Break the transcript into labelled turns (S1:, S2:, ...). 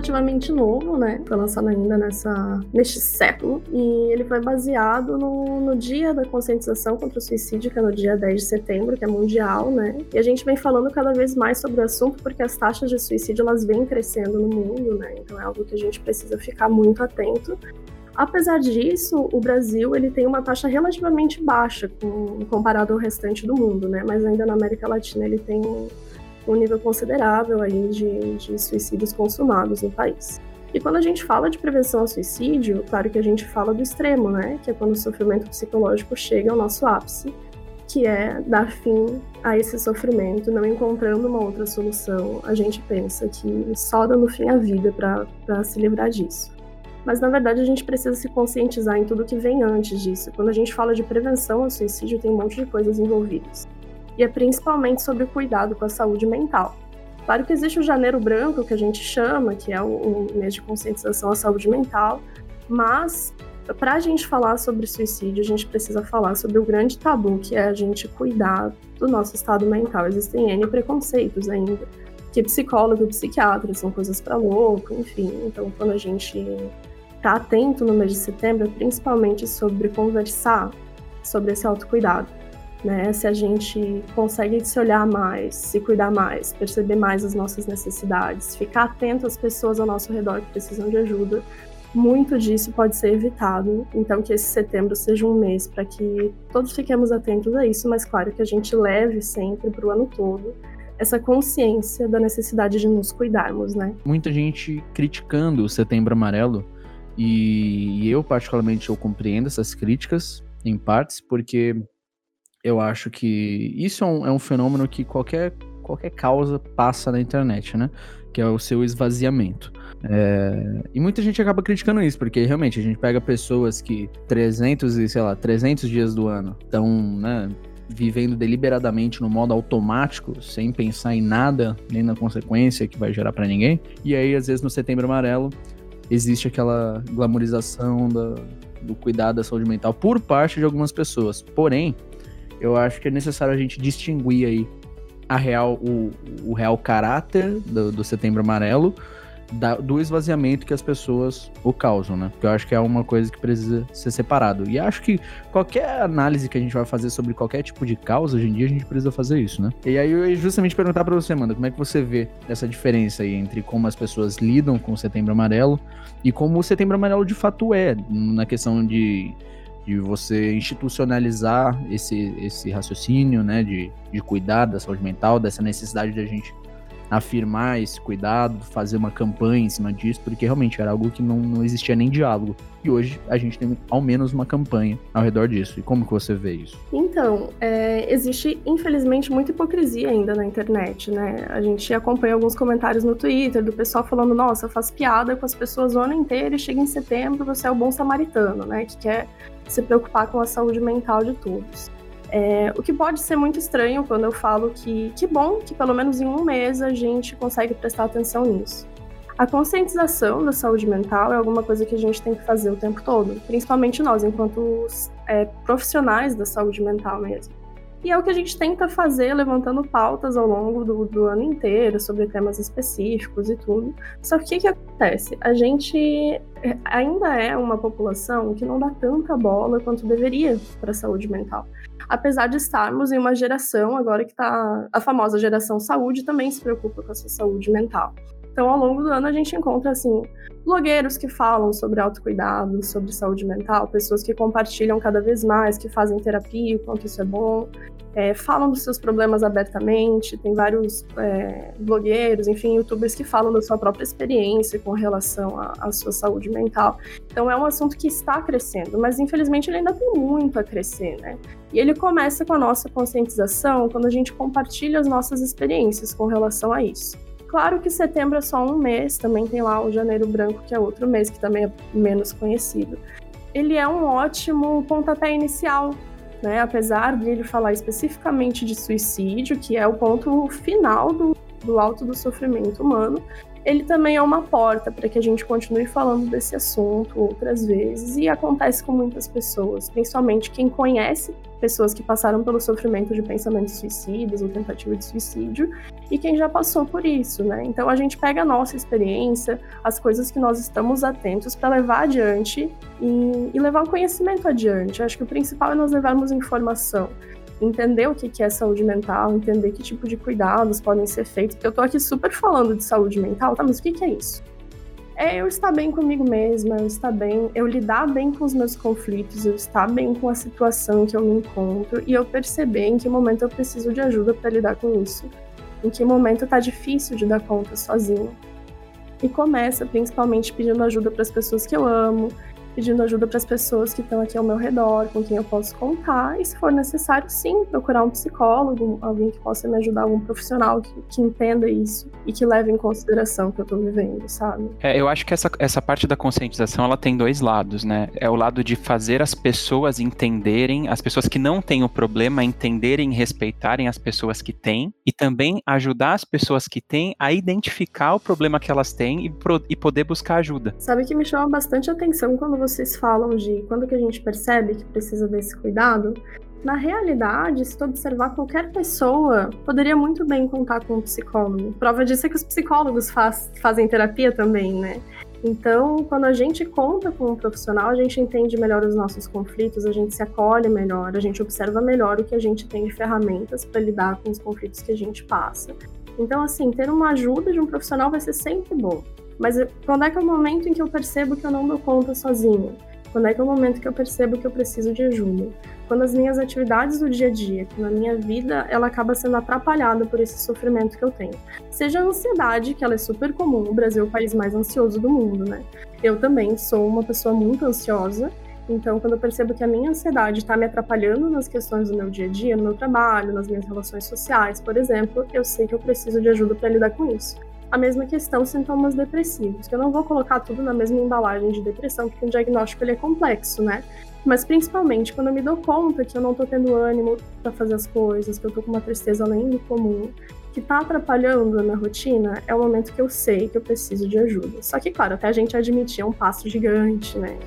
S1: relativamente novo, né? Foi lançado ainda nessa, neste século. E ele foi baseado no, no Dia da Conscientização contra o Suicídio, que é no dia 10 de setembro, que é mundial, né? E a gente vem falando cada vez mais sobre o assunto porque as taxas de suicídio elas vêm crescendo no mundo, né? Então é algo que a gente precisa ficar muito atento. Apesar disso, o Brasil ele tem uma taxa relativamente baixa com, comparado ao restante do mundo, né? Mas ainda na América Latina ele tem um nível considerável aí de, de suicídios consumados no país. E quando a gente fala de prevenção ao suicídio, claro que a gente fala do extremo, né? Que é quando o sofrimento psicológico chega ao nosso ápice, que é dar fim a esse sofrimento, não encontrando uma outra solução. A gente pensa que só dando fim à vida para se livrar disso. Mas na verdade a gente precisa se conscientizar em tudo que vem antes disso. Quando a gente fala de prevenção ao suicídio, tem um monte de coisas envolvidas e é principalmente sobre o cuidado com a saúde mental. Claro que existe o janeiro branco, que a gente chama, que é o, o mês de conscientização à saúde mental, mas para a gente falar sobre suicídio, a gente precisa falar sobre o grande tabu que é a gente cuidar do nosso estado mental. Existem N preconceitos ainda, que psicólogo e psiquiatra são coisas para louco, enfim. Então, quando a gente está atento no mês de setembro, principalmente sobre conversar sobre esse autocuidado né? Se a gente consegue se olhar mais, se cuidar mais, perceber mais as nossas necessidades, ficar atento às pessoas ao nosso redor que precisam de ajuda, muito disso pode ser evitado. Então, que esse setembro seja um mês para que todos fiquemos atentos a isso, mas claro que a gente leve sempre para o ano todo essa consciência da necessidade de nos cuidarmos, né?
S2: Muita gente criticando o Setembro Amarelo e eu particularmente eu compreendo essas críticas em partes porque eu acho que isso é um, é um fenômeno que qualquer, qualquer causa passa na internet, né? Que é o seu esvaziamento. É... E muita gente acaba criticando isso, porque realmente a gente pega pessoas que 300 e, sei lá, 300 dias do ano estão, né, vivendo deliberadamente no modo automático, sem pensar em nada, nem na consequência que vai gerar para ninguém. E aí, às vezes, no Setembro Amarelo, existe aquela glamorização da, do cuidado da saúde mental por parte de algumas pessoas. Porém, eu acho que é necessário a gente distinguir aí a real, o, o real caráter do, do Setembro Amarelo da, do esvaziamento que as pessoas o causam, né? Porque eu acho que é uma coisa que precisa ser separado. E acho que qualquer análise que a gente vai fazer sobre qualquer tipo de causa, hoje em dia, a gente precisa fazer isso, né? E aí eu ia justamente perguntar para você, Amanda, como é que você vê essa diferença aí entre como as pessoas lidam com o Setembro Amarelo e como o Setembro Amarelo de fato é, na questão de de você institucionalizar esse, esse raciocínio, né, de, de cuidar da saúde mental, dessa necessidade de a gente afirmar esse cuidado, fazer uma campanha em cima disso, porque realmente era algo que não, não existia nem diálogo. E hoje a gente tem ao menos uma campanha ao redor disso. E como que você vê isso?
S1: Então, é, existe infelizmente muita hipocrisia ainda na internet, né? A gente acompanha alguns comentários no Twitter do pessoal falando: nossa, faz piada com as pessoas o ano inteiro e chega em setembro, você é o bom samaritano, né? Que quer se preocupar com a saúde mental de todos. É, o que pode ser muito estranho quando eu falo que que bom que pelo menos em um mês a gente consegue prestar atenção nisso. A conscientização da saúde mental é alguma coisa que a gente tem que fazer o tempo todo, principalmente nós, enquanto é, profissionais da saúde mental mesmo. E é o que a gente tenta fazer, levantando pautas ao longo do, do ano inteiro sobre temas específicos e tudo. Só que o que, que acontece? A gente é, ainda é uma população que não dá tanta bola quanto deveria para a saúde mental. Apesar de estarmos em uma geração agora que está. A famosa geração saúde também se preocupa com a sua saúde mental. Então, ao longo do ano, a gente encontra, assim, blogueiros que falam sobre autocuidado, sobre saúde mental, pessoas que compartilham cada vez mais, que fazem terapia, o quanto isso é bom, é, falam dos seus problemas abertamente, tem vários é, blogueiros, enfim, youtubers que falam da sua própria experiência com relação à, sua saúde mental. Então, é um assunto que está crescendo, mas infelizmente ele ainda tem muito a crescer, né? E ele começa com a nossa conscientização quando a gente compartilha as nossas experiências com relação a isso. Claro que setembro é só um mês, também tem lá o janeiro branco, que é outro mês, que também é menos conhecido. Ele é um ótimo pontapé inicial, né? Apesar de ele falar especificamente de suicídio, que é o ponto final do, do alto do sofrimento humano, ele também é uma porta para que a gente continue falando desse assunto outras vezes e acontece com muitas pessoas, principalmente quem conhece pessoas que passaram pelo sofrimento de pensamentos suicidas ou tentativa de suicídio e quem já passou por isso, né? Então a gente pega a nossa experiência, as coisas que nós estamos atentos para levar adiante e, e, levar o conhecimento adiante. Acho que o principal é nós levarmos informação. Entender o que é saúde mental, entender que tipo de cuidados podem ser feitos. Eu tô aqui super falando de saúde mental, tá? Mas o que é isso? é eu estar bem comigo mesma, eu estar bem, eu lidar bem com os meus conflitos, eu estar bem com a situação que eu me encontro e eu perceber em que momento eu preciso de ajuda para lidar com isso, em que momento tá difícil de dar conta sozinho. E começa principalmente pedindo ajuda para as pessoas que eu amo, pedindo ajuda para as pessoas que estão aqui ao meu redor, com quem eu posso contar, e se for necessário, sim, procurar um psicólogo, alguém que possa me ajudar, algum profissional que, que entenda isso e que leve em consideração o que eu estou vivendo, sabe?
S3: É, eu acho que essa, essa parte da conscientização, ela tem dois lados, né? É o lado de fazer as pessoas entenderem, as pessoas que não têm o problema, entenderem e respeitarem as pessoas que têm, e também ajudar as pessoas que têm a identificar o problema que elas têm e, pro, e poder buscar ajuda.
S1: Sabe que me chama bastante atenção quando vocês falam de quando que a gente percebe que precisa desse cuidado, na realidade, se tu observar qualquer pessoa, poderia muito bem contar com um psicólogo. Prova disso é que os psicólogos faz, fazem terapia também, né? Então, quando a gente conta com um profissional, a gente entende melhor os nossos conflitos, a gente se acolhe melhor, a gente observa melhor o que a gente tem de ferramentas para lidar com os conflitos que a gente passa. Então, assim, ter uma ajuda de um profissional vai ser sempre bom. Mas quando é que é o momento em que eu percebo que eu não dou conta sozinho? Quando é que é o momento que eu percebo que eu preciso de ajuda? Quando as minhas atividades do dia a dia, que na minha vida, ela acaba sendo atrapalhada por esse sofrimento que eu tenho. Seja a ansiedade, que ela é super comum, o Brasil é o país mais ansioso do mundo, né? Eu também sou uma pessoa muito ansiosa, então, quando eu percebo que a minha ansiedade está me atrapalhando nas questões do meu dia a dia, no meu trabalho, nas minhas relações sociais, por exemplo, eu sei que eu preciso de ajuda para lidar com isso a mesma questão sintomas depressivos, que eu não vou colocar tudo na mesma embalagem de depressão, porque o diagnóstico ele é complexo, né? Mas principalmente quando eu me dou conta que eu não tô tendo ânimo para fazer as coisas, que eu tô com uma tristeza além do comum, que tá atrapalhando a minha rotina, é o momento que eu sei que eu preciso de ajuda. Só que, claro, até a gente admitir é um passo gigante, né?